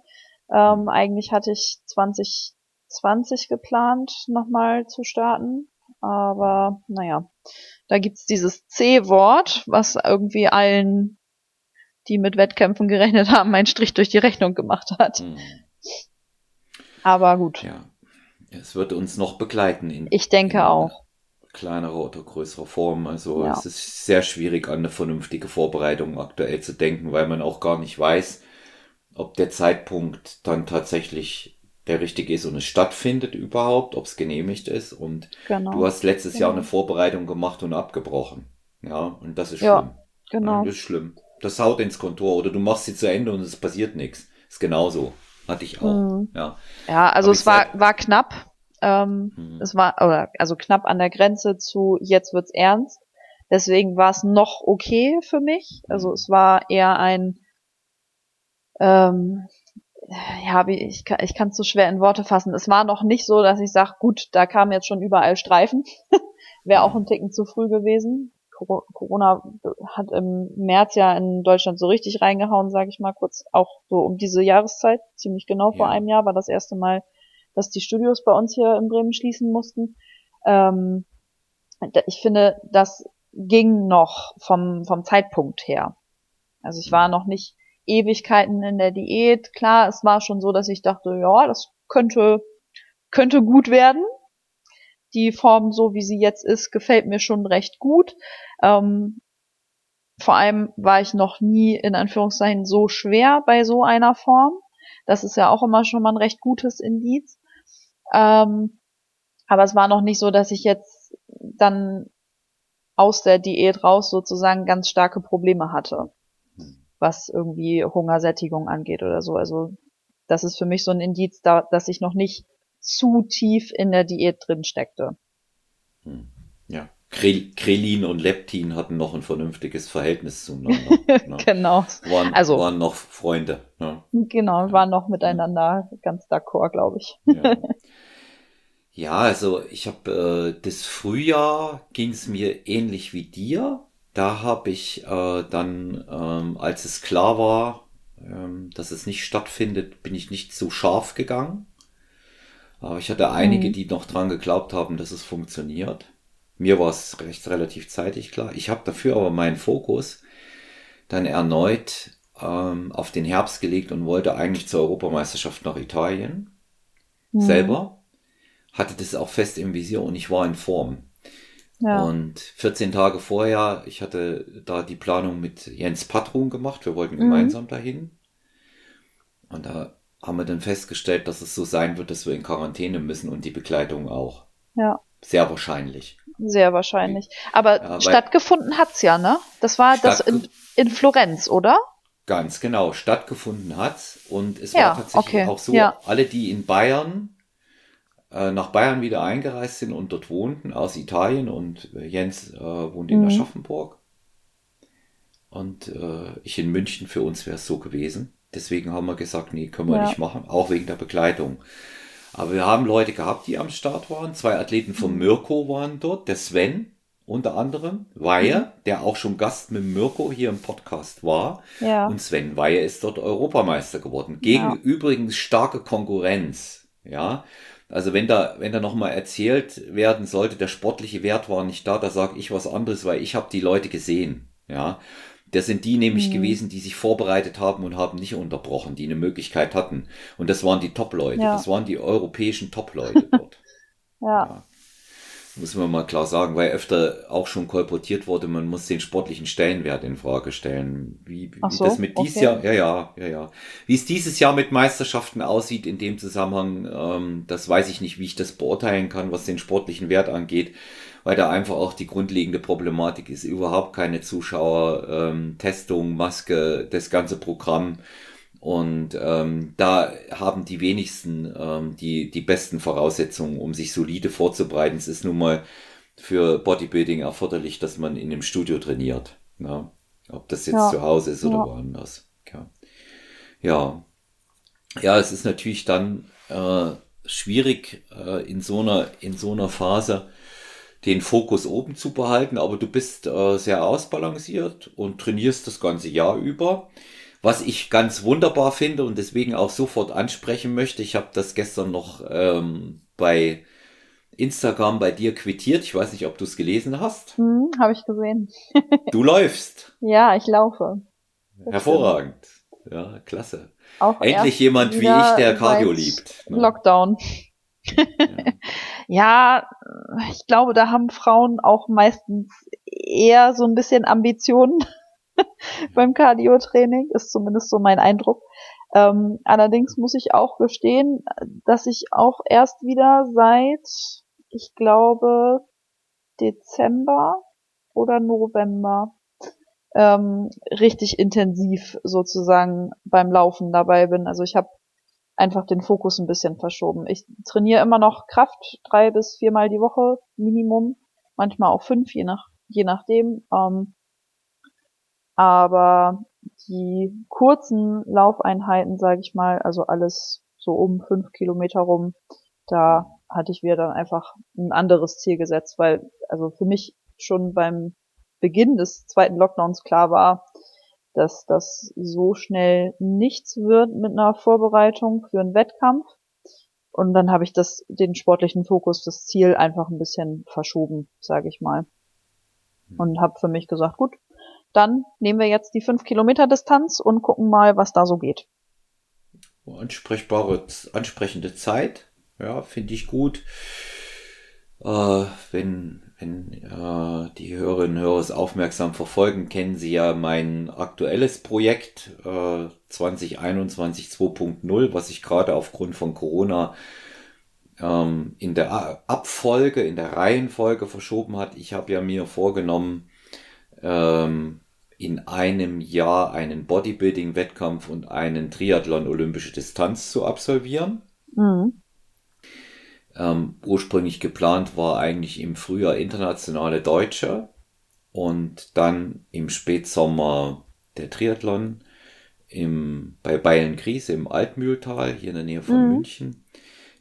Ähm, hm. eigentlich hatte ich 20, 20 geplant, nochmal zu starten. Aber naja, da gibt's dieses C-Wort, was irgendwie allen, die mit Wettkämpfen gerechnet haben, einen Strich durch die Rechnung gemacht hat. Hm. Aber gut. Ja. Es wird uns noch begleiten. ich denke in, auch. kleinerer oder größerer Form. Also Ja. es ist sehr schwierig, an eine vernünftige Vorbereitung aktuell zu denken, weil man auch gar nicht weiß, ob der Zeitpunkt dann tatsächlich der richtige ist und es stattfindet überhaupt, ob es genehmigt ist. Und Genau. du hast letztes Jahr Genau. eine Vorbereitung gemacht und abgebrochen. Ja, und das ist Ja, schlimm. genau. Ja, das ist schlimm. Das haut ins Kontor oder du machst sie zu Ende und es passiert nichts. Ist genauso. Hatte ich auch. Mhm. Ja. Ja, also Aber es war, war knapp. Ähm, Mhm. Es war, oder, also knapp an der Grenze zu jetzt wird's ernst. Deswegen war es noch okay für mich. Also Mhm. es war eher ein, ähm, ja, ich, kann- ich kann es so schwer in Worte fassen. Es war noch nicht so, dass ich sage, gut, da kamen jetzt schon überall Streifen. <laughs> Wäre auch ein Ticken zu früh gewesen. Coro- Corona hat im März ja in Deutschland so richtig reingehauen, sage ich mal kurz, auch so um diese Jahreszeit, ziemlich genau vor Ja. einem Jahr war das erste Mal, dass die Studios bei uns hier in Bremen schließen mussten. Ähm, ich finde, das ging noch vom, vom Zeitpunkt her. Also ich war noch nicht Ewigkeiten in der Diät. Klar, es war schon so, dass ich dachte, ja, das könnte, könnte gut werden. Die Form, so wie sie jetzt ist, gefällt mir schon recht gut. Ähm, vor allem war ich noch nie in Anführungszeichen so schwer bei so einer Form. Das ist ja auch immer schon mal ein recht gutes Indiz. Ähm, aber es war noch nicht so, dass ich jetzt dann aus der Diät raus sozusagen ganz starke Probleme hatte, was irgendwie Hungersättigung angeht oder so. Also das ist für mich so ein Indiz, da, dass ich noch nicht zu tief in der Diät drin steckte. Hm. Ja. Krel- Krelin und Leptin hatten noch ein vernünftiges Verhältnis zueinander. <laughs> ne? Genau. waren, Also- waren noch Freunde. Ne? Genau, waren noch miteinander ganz d'accord, glaube ich. Ja. <laughs> ja, also ich habe äh, das Frühjahr ging es mir ähnlich wie dir. Da habe ich äh, dann, ähm, als es klar war, ähm, dass es nicht stattfindet, bin ich nicht so scharf gegangen. Aber ich hatte einige, Mhm. die noch dran geglaubt haben, dass es funktioniert. Mir war es recht relativ zeitig klar. Ich habe dafür aber meinen Fokus dann erneut ähm, auf den Herbst gelegt und wollte eigentlich zur Europameisterschaft nach Italien Mhm. selber. Hatte das auch fest im Visier und ich war in Form. Ja. Und 14 Tage vorher, ich hatte da die Planung mit Jens Patrun gemacht. Wir wollten Mhm. gemeinsam dahin. Und da haben wir dann festgestellt, dass es so sein wird, dass wir in Quarantäne müssen und die Begleitung auch. Ja. Sehr wahrscheinlich. Sehr wahrscheinlich. Aber Ja, stattgefunden hat's ja, ne? Das war das in, in Florenz, oder? Ganz genau, stattgefunden hat's und es Ja, war tatsächlich okay, auch so, alle, die in Bayern nach Bayern wieder eingereist sind und dort wohnten, aus Italien und äh, Jens äh, wohnt in Mhm. Aschaffenburg und äh, ich in München, für uns wäre es so gewesen. Deswegen haben wir gesagt, nee, können wir Ja. nicht machen, auch wegen der Begleitung. Aber wir haben Leute gehabt, die am Start waren. Zwei Athleten Mhm. von Mirko waren dort, der Sven unter anderem, Mhm. Weihe, der auch schon Gast mit Mirko hier im Podcast war. Ja. Und Sven Weihe ist dort Europameister geworden. Gegen Ja. übrigens starke Konkurrenz. Ja. Also wenn da, wenn da nochmal erzählt werden sollte, der sportliche Wert war nicht da, da sage ich was anderes, weil ich habe die Leute gesehen. Ja. Das sind die nämlich Mhm. gewesen, die sich vorbereitet haben und haben nicht unterbrochen, die eine Möglichkeit hatten. Und das waren die Top-Leute. Ja. Das waren die europäischen Top-Leute dort. <laughs> Ja. Muss man mal klar sagen, weil öfter auch schon kolportiert wurde, man muss den sportlichen Stellenwert in Frage stellen. Wie, wie so, das mit okay. Jahr, ja, ja, ja, ja. Wie es dieses Jahr mit Meisterschaften aussieht in dem Zusammenhang, ähm, das weiß ich nicht, wie ich das beurteilen kann, was den sportlichen Wert angeht, weil da einfach auch die grundlegende Problematik ist, überhaupt keine Zuschauer, ähm, Testung, Maske, das ganze Programm. Und ähm, da haben die wenigsten ähm, die, die besten Voraussetzungen, um sich solide vorzubereiten. Es ist nun mal für Bodybuilding erforderlich, dass man in einem Studio trainiert. Ne? Ob das jetzt Ja. zu Hause ist oder Ja. woanders. Ja. ja. Ja, es ist natürlich dann äh, schwierig äh, in so einer in so einer Phase den Fokus oben zu behalten, aber du bist äh, sehr ausbalanciert und trainierst das ganze Jahr über. Was ich ganz wunderbar finde und deswegen auch sofort ansprechen möchte, ich habe das gestern noch ähm, bei Instagram bei dir quittiert. Ich weiß nicht, ob du es gelesen hast. Hm, Habe ich gesehen. <laughs> Du läufst. Ja, ich laufe. Das Hervorragend. Ja, klasse. Auch Endlich jemand wie ich, der Cardio liebt. ne? Lockdown. <laughs> ja, ich glaube, da haben Frauen auch meistens eher so ein bisschen Ambitionen <laughs> beim Cardio-Training, ist zumindest so mein Eindruck. Ähm, allerdings muss ich auch gestehen, dass ich auch erst wieder seit, ich glaube, Dezember oder November ähm, richtig intensiv sozusagen beim Laufen dabei bin. Also ich habe einfach den Fokus ein bisschen verschoben. Ich trainiere immer noch Kraft drei bis viermal die Woche Minimum, manchmal auch fünf, je nach je nachdem. Ähm, aber die kurzen Laufeinheiten, sage ich mal, also alles so um fünf Kilometer rum, da hatte ich mir dann einfach ein anderes Ziel gesetzt, weil also für mich schon beim Beginn des zweiten Lockdowns klar war, dass das so schnell nichts wird mit einer Vorbereitung für einen Wettkampf. Und dann habe ich das, den sportlichen Fokus, das Ziel einfach ein bisschen verschoben, sage ich mal. Und habe für mich gesagt, gut, dann nehmen wir jetzt die 5 Kilometer Distanz und gucken mal, was da so geht. Ansprechbare, ansprechende Zeit, ja, finde ich gut. Äh, wenn wenn äh, die Hörerinnen und Hörer es aufmerksam verfolgen, kennen Sie ja mein aktuelles Projekt äh, 2021 2.0, was ich gerade aufgrund von Corona ähm, in der Abfolge, in der Reihenfolge verschoben hat. Ich habe ja mir vorgenommen, ähm, in einem Jahr einen Bodybuilding-Wettkampf und einen Triathlon olympische Distanz zu absolvieren. Mhm. Ähm, ursprünglich geplant war eigentlich im Frühjahr internationale Deutsche und dann im Spätsommer der Triathlon im, bei Bayern Gries im Altmühltal, hier in der Nähe von mhm. München.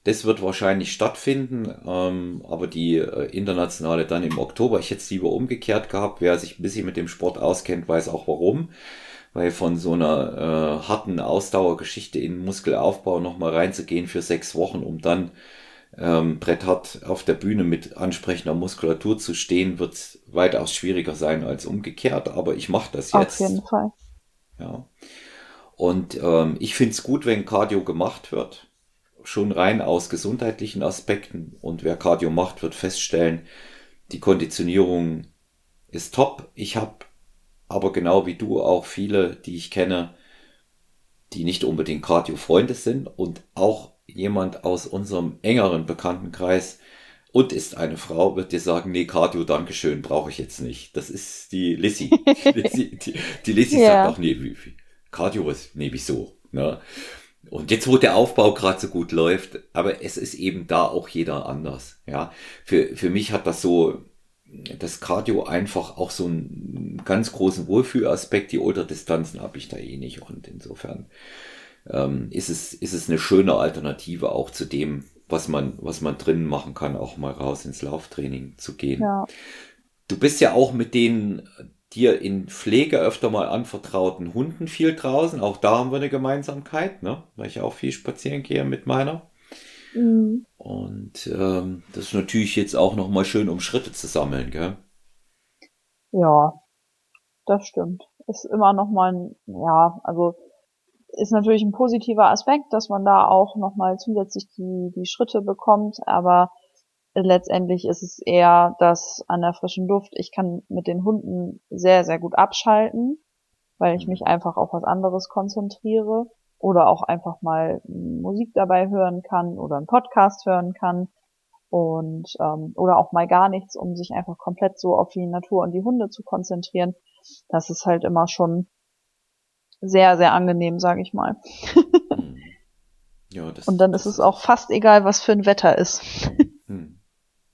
Das wird wahrscheinlich stattfinden, ähm, aber die äh, internationale dann im Oktober. Ich hätte es lieber umgekehrt gehabt. Wer sich ein bisschen mit dem Sport auskennt, weiß auch warum. Weil von so einer äh, harten Ausdauergeschichte in Muskelaufbau nochmal reinzugehen für sechs Wochen, um dann ähm, Brett hat, auf der Bühne mit ansprechender Muskulatur zu stehen, wird weitaus schwieriger sein als umgekehrt, aber ich mache das jetzt. Auf jeden Fall. Ja. Und ähm, ich finde es gut, wenn Cardio gemacht wird. Schon rein aus gesundheitlichen Aspekten. Und wer Cardio macht, wird feststellen, die Konditionierung ist top. Ich habe aber genau wie du auch viele, die ich kenne, die nicht unbedingt Cardio-Freunde sind und auch jemand aus unserem engeren Bekanntenkreis und ist eine Frau, wird dir sagen, nee, Cardio, Dankeschön, brauche ich jetzt nicht. Das ist die Lissy. <laughs> die Lissy, die, die Lissy ja. sagt auch, nee, Cardio ist, nee, wieso? Ne? Und jetzt, wo der Aufbau gerade so gut läuft, aber es ist eben da auch jeder anders. Ja, für, für mich hat das so, das Cardio einfach auch so einen ganz großen Wohlfühlaspekt. Die Ultradistanzen habe ich da eh nicht und insofern ähm, ist, es, ist es eine schöne Alternative auch zu dem, was man, was man drinnen machen kann, auch mal raus ins Lauftraining zu gehen. Ja. Du bist ja auch mit den dir in Pflege öfter mal anvertrauten Hunden viel draußen. Auch da haben wir eine Gemeinsamkeit, ne? weil ich auch viel spazieren gehe mit meiner. Mhm. Und ähm, das ist natürlich jetzt auch nochmal schön, um Schritte zu sammeln, gell? Ja, das stimmt. Ist immer nochmal ein, ja, also ist natürlich ein positiver Aspekt, dass man da auch nochmal zusätzlich die, die Schritte bekommt, aber letztendlich ist es eher das an der frischen Luft. Ich kann mit den Hunden sehr, sehr gut abschalten, weil ich mich einfach auf was anderes konzentriere oder auch einfach mal Musik dabei hören kann oder einen Podcast hören kann und ähm, oder auch mal gar nichts, um sich einfach komplett so auf die Natur und die Hunde zu konzentrieren. Das ist halt immer schon sehr, sehr angenehm, sage ich mal. Hm. <laughs> ja, Und dann ist es auch fast egal, was für ein Wetter ist.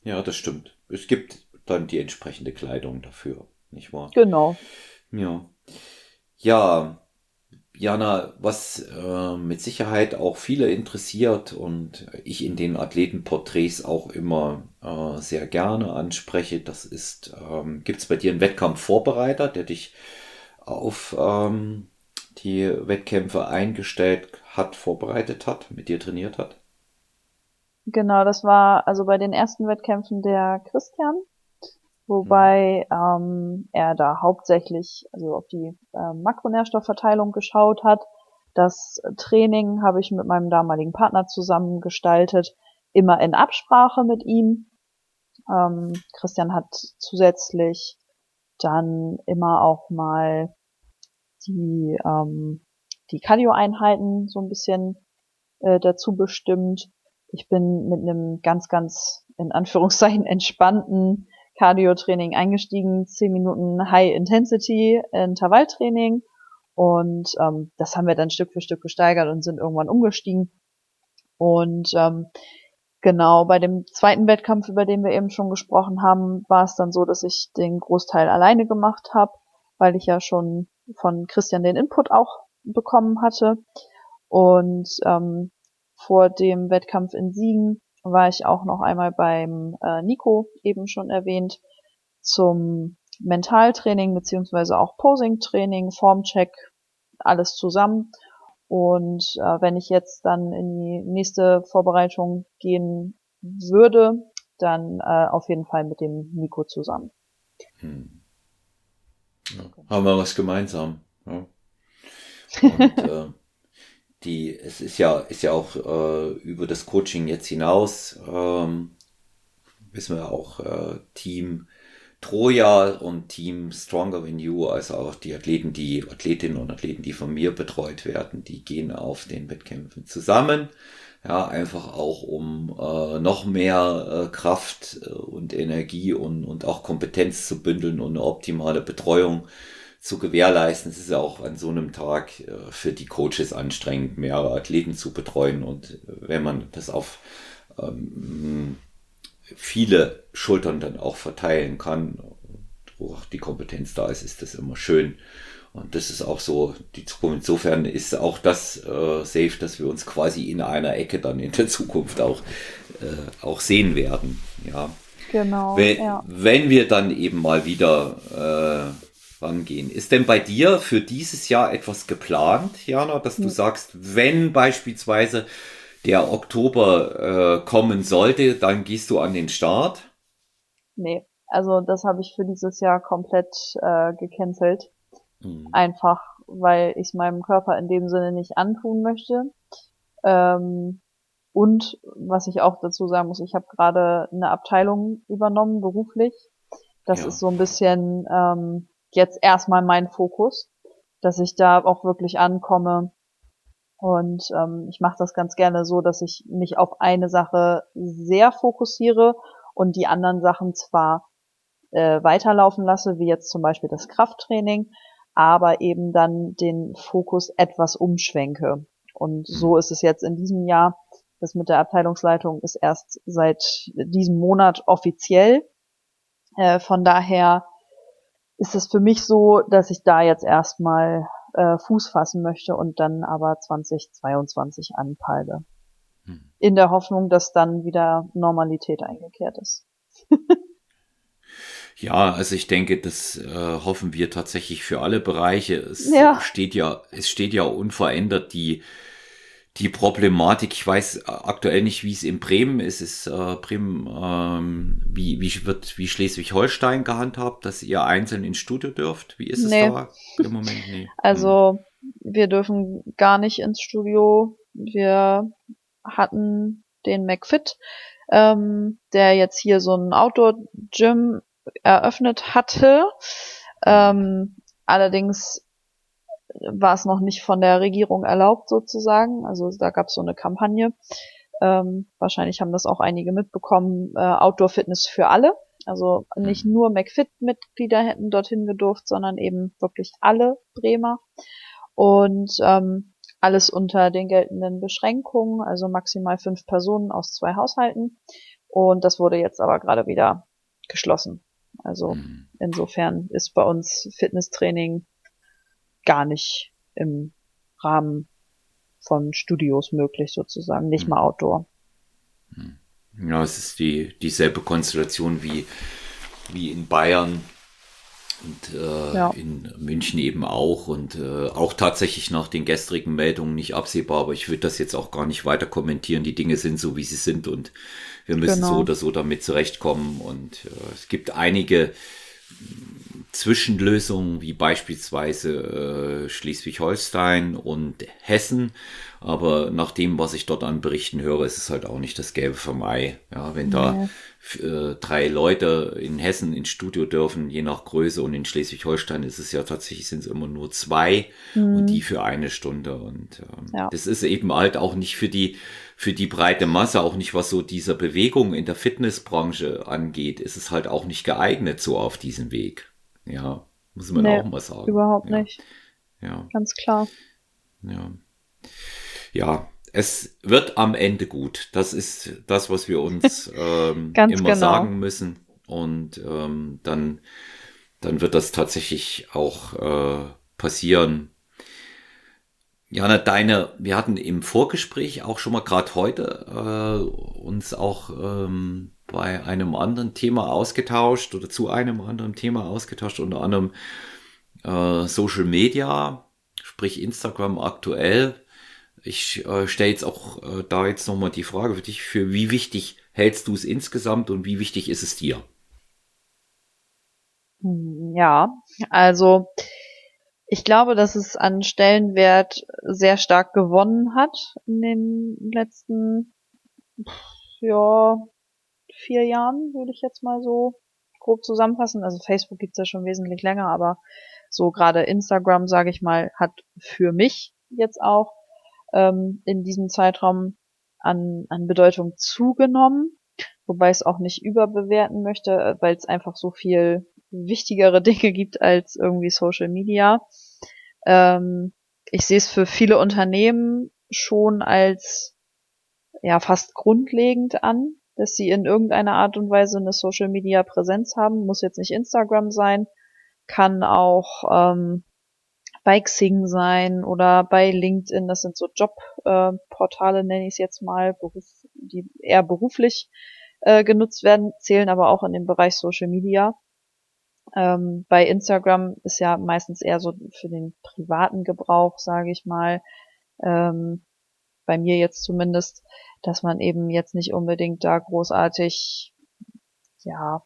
Ja, das stimmt. Es gibt dann die entsprechende Kleidung dafür, nicht wahr? Genau. Ja. Ja, Jana, was äh, mit Sicherheit auch viele interessiert und ich in den Athletenporträts auch immer äh, sehr gerne anspreche, das ist, ähm, gibt es bei dir einen Wettkampfvorbereiter, der dich auf ähm, die Wettkämpfe eingestellt hat, vorbereitet hat, mit dir trainiert hat? Genau, das war also bei den ersten Wettkämpfen der Christian, wobei mhm. ähm, er da hauptsächlich also auf die äh, Makronährstoffverteilung geschaut hat. Das Training habe ich mit meinem damaligen Partner zusammen gestaltet. immer in Absprache mit ihm. Ähm, Christian hat zusätzlich dann immer auch mal die, ähm, die Cardio-Einheiten so ein bisschen äh, dazu bestimmt. Ich bin mit einem ganz, ganz in Anführungszeichen entspannten Cardio-Training eingestiegen, zehn Minuten High-Intensity Intervalltraining und ähm, das haben wir dann Stück für Stück gesteigert und sind irgendwann umgestiegen. Und ähm, genau bei dem zweiten Wettkampf, über den wir eben schon gesprochen haben, war es dann so, dass ich den Großteil alleine gemacht habe, weil ich ja schon von Christian den Input auch bekommen hatte. Und ähm, vor dem Wettkampf in Siegen war ich auch noch einmal beim äh, Nico eben schon erwähnt zum Mentaltraining beziehungsweise auch Posing-Training, Formcheck, alles zusammen. Und äh, wenn ich jetzt dann in die nächste Vorbereitung gehen würde, dann äh, auf jeden Fall mit dem Nico zusammen. Hm. Ja, haben wir was gemeinsam. Ja. <laughs> Und, äh, die, es ist ja, ist ja auch äh, über das Coaching jetzt hinaus, ähm, wissen wir auch, äh, Team Troja und Team Stronger Than You, also auch die Athleten, die Athletinnen und Athleten, die von mir betreut werden, die gehen auf den Wettkämpfen zusammen. Ja, einfach auch um äh, noch mehr äh, Kraft äh, und Energie und, und auch Kompetenz zu bündeln und eine optimale Betreuung zu gewährleisten. Es ist ja auch an so einem Tag äh, für die Coaches anstrengend, mehrere Athleten zu betreuen. Und äh, wenn man das auf ähm, viele Schultern dann auch verteilen kann, wo auch die Kompetenz da ist, ist das immer schön. Und das ist auch so die Zukunft. Insofern ist auch das äh, safe, dass wir uns quasi in einer Ecke dann in der Zukunft auch, äh, auch sehen werden. Ja. Genau. Wenn, ja. wenn wir dann eben mal wieder äh, rangehen. Ist denn bei dir für dieses Jahr etwas geplant, Jana, dass du hm. sagst, wenn beispielsweise der Oktober äh, kommen sollte, dann gehst du an den Start? Nee, also das habe ich für dieses Jahr komplett äh, gecancelt. Mhm. Einfach, weil ich meinem Körper in dem Sinne nicht antun möchte. Ähm, und was ich auch dazu sagen muss, ich habe gerade eine Abteilung übernommen, beruflich. Das ja. ist so ein bisschen ähm, jetzt erstmal mein Fokus, dass ich da auch wirklich ankomme und ähm, ich mache das ganz gerne so, dass ich mich auf eine Sache sehr fokussiere und die anderen Sachen zwar äh, weiterlaufen lasse, wie jetzt zum Beispiel das Krafttraining, aber eben dann den Fokus etwas umschwenke. Und so mhm. ist es jetzt in diesem Jahr. Das mit der Abteilungsleitung ist erst seit diesem Monat offiziell. Äh, von daher ist es für mich so, dass ich da jetzt erstmal äh, Fuß fassen möchte und dann aber 2022 anpeile. Hm. In der Hoffnung, dass dann wieder Normalität eingekehrt ist. <laughs> Ja, also ich denke, das äh, hoffen wir tatsächlich für alle Bereiche. Es ja. steht ja, es steht ja unverändert die die Problematik, ich weiß aktuell nicht, wie es in Bremen ist, ist äh, Bremen, ähm, wie, wie wird wie Schleswig-Holstein gehandhabt, dass ihr einzeln ins Studio dürft? Wie ist es nee. da im Moment? Nee. <laughs> Also wir dürfen gar nicht ins Studio. Wir hatten den McFit, ähm, der jetzt hier so ein Outdoor-Gym eröffnet hatte. Ähm, allerdings war es noch nicht von der Regierung erlaubt sozusagen. Also da gab es so eine Kampagne. Ähm, wahrscheinlich haben das auch einige mitbekommen. Äh, Outdoor Fitness für alle. Also nicht mhm. nur McFit-Mitglieder hätten dorthin gedurft, sondern eben wirklich alle Bremer. Und ähm, alles unter den geltenden Beschränkungen, also maximal fünf Personen aus zwei Haushalten. Und das wurde jetzt aber gerade wieder geschlossen. Also mhm. insofern ist bei uns Fitnesstraining gar nicht im Rahmen von Studios möglich sozusagen, nicht hm. mal Outdoor. Hm. Ja, es ist die dieselbe Konstellation wie, wie in Bayern und äh, ja. in München eben auch und äh, auch tatsächlich nach den gestrigen Meldungen nicht absehbar, aber ich würde das jetzt auch gar nicht weiter kommentieren. Die Dinge sind so, wie sie sind und wir müssen genau. so oder so damit zurechtkommen und äh, es gibt einige Zwischenlösungen wie beispielsweise äh, Schleswig-Holstein und Hessen, Aber nach dem, was ich dort an Berichten höre, ist es halt auch nicht das Gelbe vom Ei. Ja, wenn da äh, drei Leute in Hessen ins Studio dürfen, je nach Größe und in Schleswig-Holstein ist es ja tatsächlich sind es immer nur zwei mhm. und die für eine Stunde. Und ähm, ja. das ist eben halt auch nicht für die für die breite Masse, auch nicht was so dieser Bewegung in der Fitnessbranche angeht, ist es halt auch nicht geeignet so auf diesem Weg. Ja, muss man nee, auch mal sagen. Überhaupt ja. nicht. Ja. Ganz klar. Ja. Ja, es wird am Ende gut. Das ist das, was wir uns <laughs> ähm, immer genau. sagen müssen. Und ähm, dann, dann wird das tatsächlich auch äh, passieren. Jana, deine, wir hatten im Vorgespräch auch schon mal gerade heute äh, uns auch ähm, bei einem anderen Thema ausgetauscht oder zu einem anderen Thema ausgetauscht, unter anderem äh, Social Media, sprich Instagram aktuell. Ich äh, stelle jetzt auch äh, da jetzt nochmal die Frage für dich, für wie wichtig hältst du es insgesamt und wie wichtig ist es dir? Hm, ja, also ich glaube, dass es an Stellenwert sehr stark gewonnen hat in den letzten ja, vier Jahren, würde ich jetzt mal so grob zusammenfassen. Also Facebook gibt's ja schon wesentlich länger, aber so gerade Instagram, sage ich mal, hat für mich jetzt auch ähm, in diesem Zeitraum an, an Bedeutung zugenommen, wobei ich es auch nicht überbewerten möchte, weil es einfach so viel wichtigere <laughs> Dinge gibt als irgendwie Social Media. Ähm, ich sehe es für viele Unternehmen schon als ja fast grundlegend an, dass sie in irgendeiner Art und Weise eine Social Media Präsenz haben. Muss jetzt nicht Instagram sein, kann auch ähm, bei Xing sein oder bei LinkedIn. Das sind so Jobportale, äh, nenne ich es jetzt mal, Beruf, die eher beruflich äh, genutzt werden, zählen aber auch in den Bereich Social Media. Ähm, bei Instagram ist ja meistens eher so für den privaten Gebrauch, sage ich mal. Ähm, bei mir jetzt zumindest, dass man eben jetzt nicht unbedingt da großartig, ja,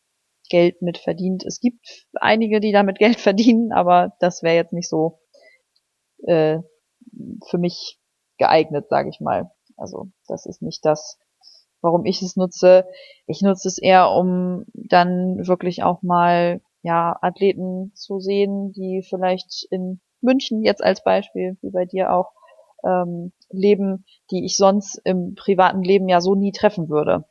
Geld mit verdient. Es gibt einige, die damit <laughs> Geld verdienen, aber das wäre jetzt nicht so äh, für mich geeignet, sage ich mal. Also das ist nicht das, warum ich es nutze. Ich nutze es eher, um dann wirklich auch mal ja, Athleten zu sehen, die vielleicht in München jetzt als Beispiel, wie bei dir auch, ähm, leben, die ich sonst im privaten Leben ja so nie treffen würde.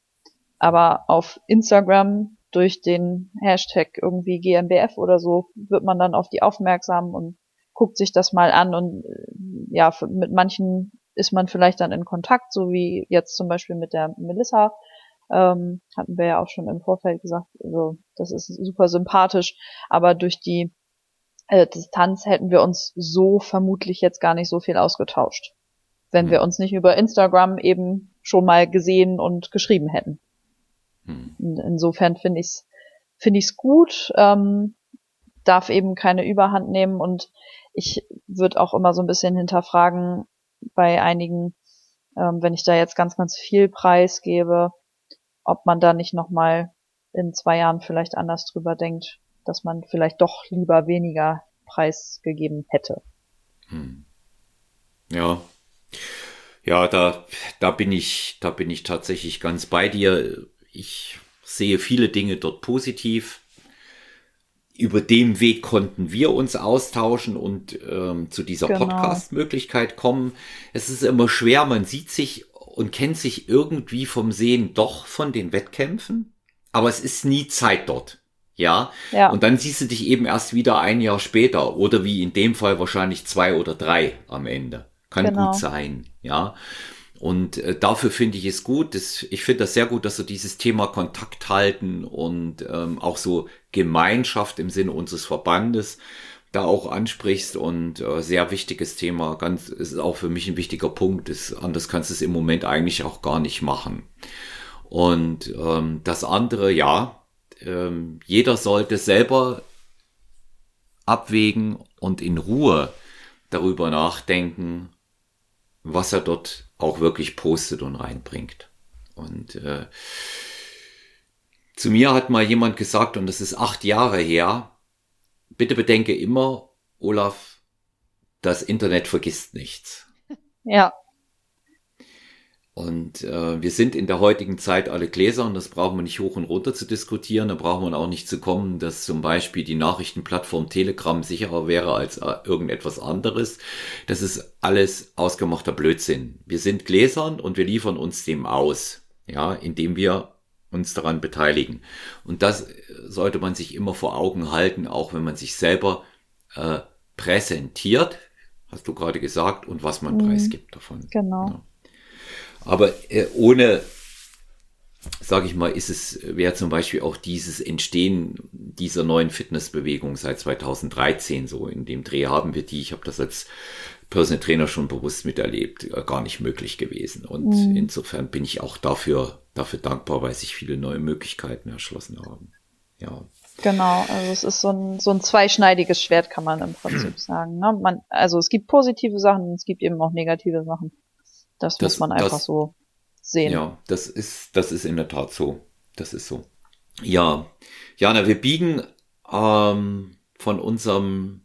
Aber auf Instagram durch den Hashtag irgendwie GmbF oder so wird man dann auf die aufmerksam und guckt sich das mal an und äh, ja, mit manchen ist man vielleicht dann in Kontakt, so wie jetzt zum Beispiel mit der Melissa, ähm, hatten wir ja auch schon im Vorfeld gesagt, also das ist super sympathisch, aber durch die äh, Distanz hätten wir uns so vermutlich jetzt gar nicht so viel ausgetauscht, wenn wir uns nicht über Instagram eben schon mal gesehen und geschrieben hätten. Hm. insofern finde ich es finde ich's gut, ähm, darf eben keine Überhand nehmen und ich würde auch immer so ein bisschen hinterfragen bei einigen, ähm, wenn ich da jetzt ganz, ganz viel Preis gebe, ob man da nicht nochmal in zwei Jahren vielleicht anders drüber denkt, dass man vielleicht doch lieber weniger Preis gegeben hätte. Hm. Ja. Ja, da, da bin ich, da bin ich tatsächlich ganz bei dir. Ich sehe viele Dinge dort positiv. Über den Weg konnten wir uns austauschen und ähm, zu dieser genau. Podcast-Möglichkeit kommen. Es ist immer schwer, man sieht sich und kennt sich irgendwie vom Sehen doch von den Wettkämpfen, aber es ist nie Zeit dort. Ja? ja. Und dann siehst du dich eben erst wieder ein Jahr später oder wie in dem Fall wahrscheinlich zwei oder drei am Ende. Kann genau. gut sein. Ja. Und äh, dafür finde ich es gut. Das, ich finde das sehr gut, dass du dieses Thema Kontakt halten und ähm, auch so Gemeinschaft im Sinne unseres Verbandes da auch ansprichst und äh, sehr wichtiges Thema, ganz ist auch für mich ein wichtiger Punkt. Ist, anders kannst du es im Moment eigentlich auch gar nicht machen. Und ähm, das andere, ja, ähm, jeder sollte selber abwägen und in Ruhe darüber nachdenken, was er dort auch wirklich postet und reinbringt. Und äh, zu mir hat mal jemand gesagt, und das ist acht Jahre her, bitte bedenke immer, Olaf, das Internet vergisst nichts. <laughs> Ja. Und äh, wir sind in der heutigen Zeit alle Gläser und das brauchen wir nicht hoch und runter zu diskutieren. Da brauchen wir auch nicht zu kommen, dass zum Beispiel die Nachrichtenplattform Telegram sicherer wäre als äh, irgendetwas anderes. Das ist alles ausgemachter Blödsinn. Wir sind Gläsern und wir liefern uns dem aus, ja, indem wir uns daran beteiligen. Und das sollte man sich immer vor Augen halten, auch wenn man sich selber äh, präsentiert, hast du gerade gesagt, und was man mhm. preisgibt davon. Genau. Ja. Aber äh, ohne, sage ich mal, ist es, wäre zum Beispiel auch dieses Entstehen dieser neuen Fitnessbewegung seit 2013 so. In dem Dreh haben wir die, ich habe das als Personal Trainer schon bewusst miterlebt, äh, gar nicht möglich gewesen. Und mhm. insofern bin ich auch dafür, dafür dankbar, weil sich viele neue Möglichkeiten erschlossen haben. Ja. Genau, also es ist so ein, so ein zweischneidiges Schwert, kann man im Prinzip <clears throat> sagen. Ne? Man, also es gibt positive Sachen, es gibt eben auch negative Sachen. Das, das muss man einfach das, so sehen. Ja, das ist, das ist in der Tat so. Das ist so. Ja, Jana, wir biegen ähm, von unserem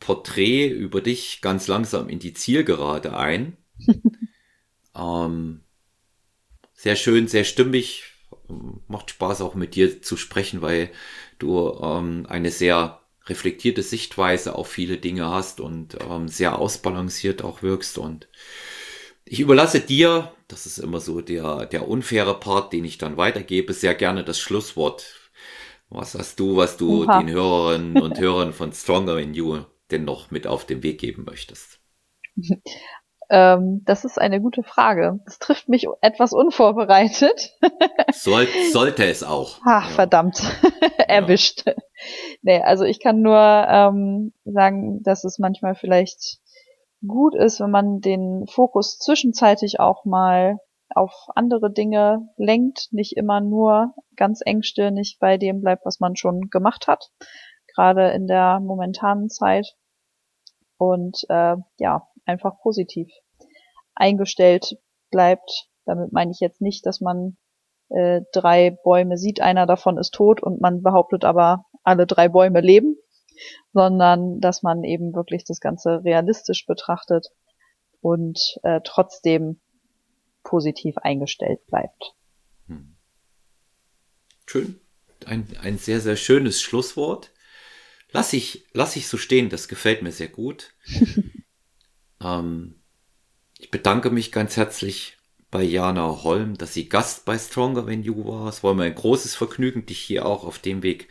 Porträt über dich ganz langsam in die Zielgerade ein. <laughs> ähm, sehr schön, sehr stimmig. Macht Spaß auch mit dir zu sprechen, weil du ähm, eine sehr reflektierte Sichtweise auf viele Dinge hast und ähm, sehr ausbalanciert auch wirkst und ich überlasse dir, das ist immer so der, der unfaire Part, den ich dann weitergebe, sehr gerne das Schlusswort. Was hast du, was du Oha. den Hörerinnen und Hörern von Stronger in You denn noch mit auf den Weg geben möchtest? <laughs> Ähm, das ist eine gute Frage. Das trifft mich etwas unvorbereitet. <laughs> Soll, sollte es auch. Ach, ja. verdammt. <laughs> Erwischt. Ja. Nee, also ich kann nur ähm, sagen, dass es manchmal vielleicht gut ist, wenn man den Fokus zwischenzeitlich auch mal auf andere Dinge lenkt, nicht immer nur ganz engstirnig bei dem bleibt, was man schon gemacht hat, gerade in der momentanen Zeit und äh, ja, einfach positiv eingestellt bleibt. Damit meine ich jetzt nicht, dass man äh, drei Bäume sieht, einer davon ist tot und man behauptet aber, alle drei Bäume leben, sondern dass man eben wirklich das Ganze realistisch betrachtet und äh, trotzdem positiv eingestellt bleibt. Hm. Schön. Ein, ein sehr, sehr schönes Schlusswort. Lass ich, lass ich so stehen, das gefällt mir sehr gut. <laughs> ähm, ich bedanke mich ganz herzlich bei Jana Holm, dass sie Gast bei Stronger When You war. Es war mir ein großes Vergnügen, dich hier auch auf dem Weg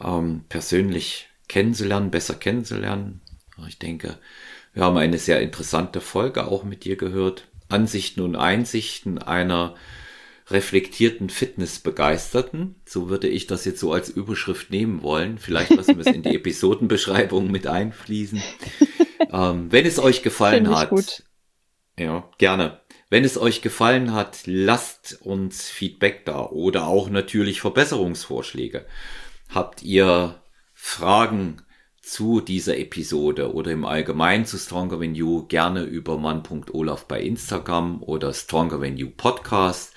ähm, persönlich kennenzulernen, besser kennenzulernen. Ich denke, wir haben eine sehr interessante Folge auch mit dir gehört. Ansichten und Einsichten einer reflektierten Fitnessbegeisterten. So würde ich das jetzt so als Überschrift nehmen wollen. Vielleicht lassen wir es in die <laughs> Episodenbeschreibung mit einfließen. ähm, wenn es euch gefallen hat, gut. ja, gerne. Wenn es euch gefallen hat, lasst uns Feedback da oder auch natürlich Verbesserungsvorschläge. Habt ihr Fragen zu dieser Episode oder im Allgemeinen zu Stronger Than You gerne über mann.olaf bei Instagram oder Stronger Than You Podcast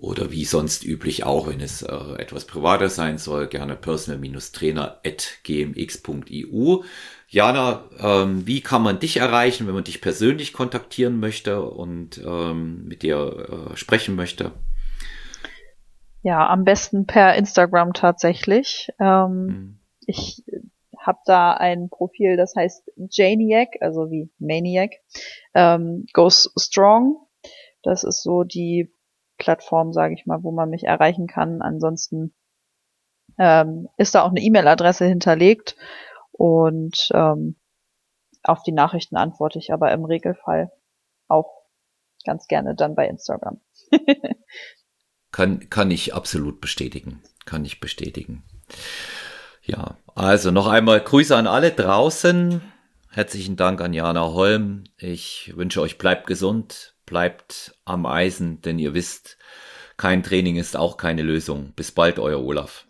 oder wie sonst üblich auch, wenn es äh, etwas privater sein soll, gerne personal-trainer at gmx.eu. Jana, ähm, wie kann man dich erreichen, wenn man dich persönlich kontaktieren möchte und ähm, mit dir äh, sprechen möchte? Ja, am besten per Instagram tatsächlich. Ähm, hm ich habe da ein Profil, das heißt Janiac, also wie Maniac, ähm, Goes Strong. Das ist so die Plattform, sage ich mal, wo man mich erreichen kann. Ansonsten ähm, ist da auch eine E-Mail-Adresse hinterlegt und ähm, auf die Nachrichten antworte ich aber im Regelfall auch ganz gerne dann bei Instagram. <laughs> kann, kann ich absolut bestätigen. Kann ich bestätigen. Ja, also noch einmal Grüße an alle draußen. Herzlichen Dank an Jana Holm. Ich wünsche euch bleibt gesund, bleibt am Eisen, denn ihr wisst, kein Training ist auch keine Lösung. Bis bald, euer Olaf.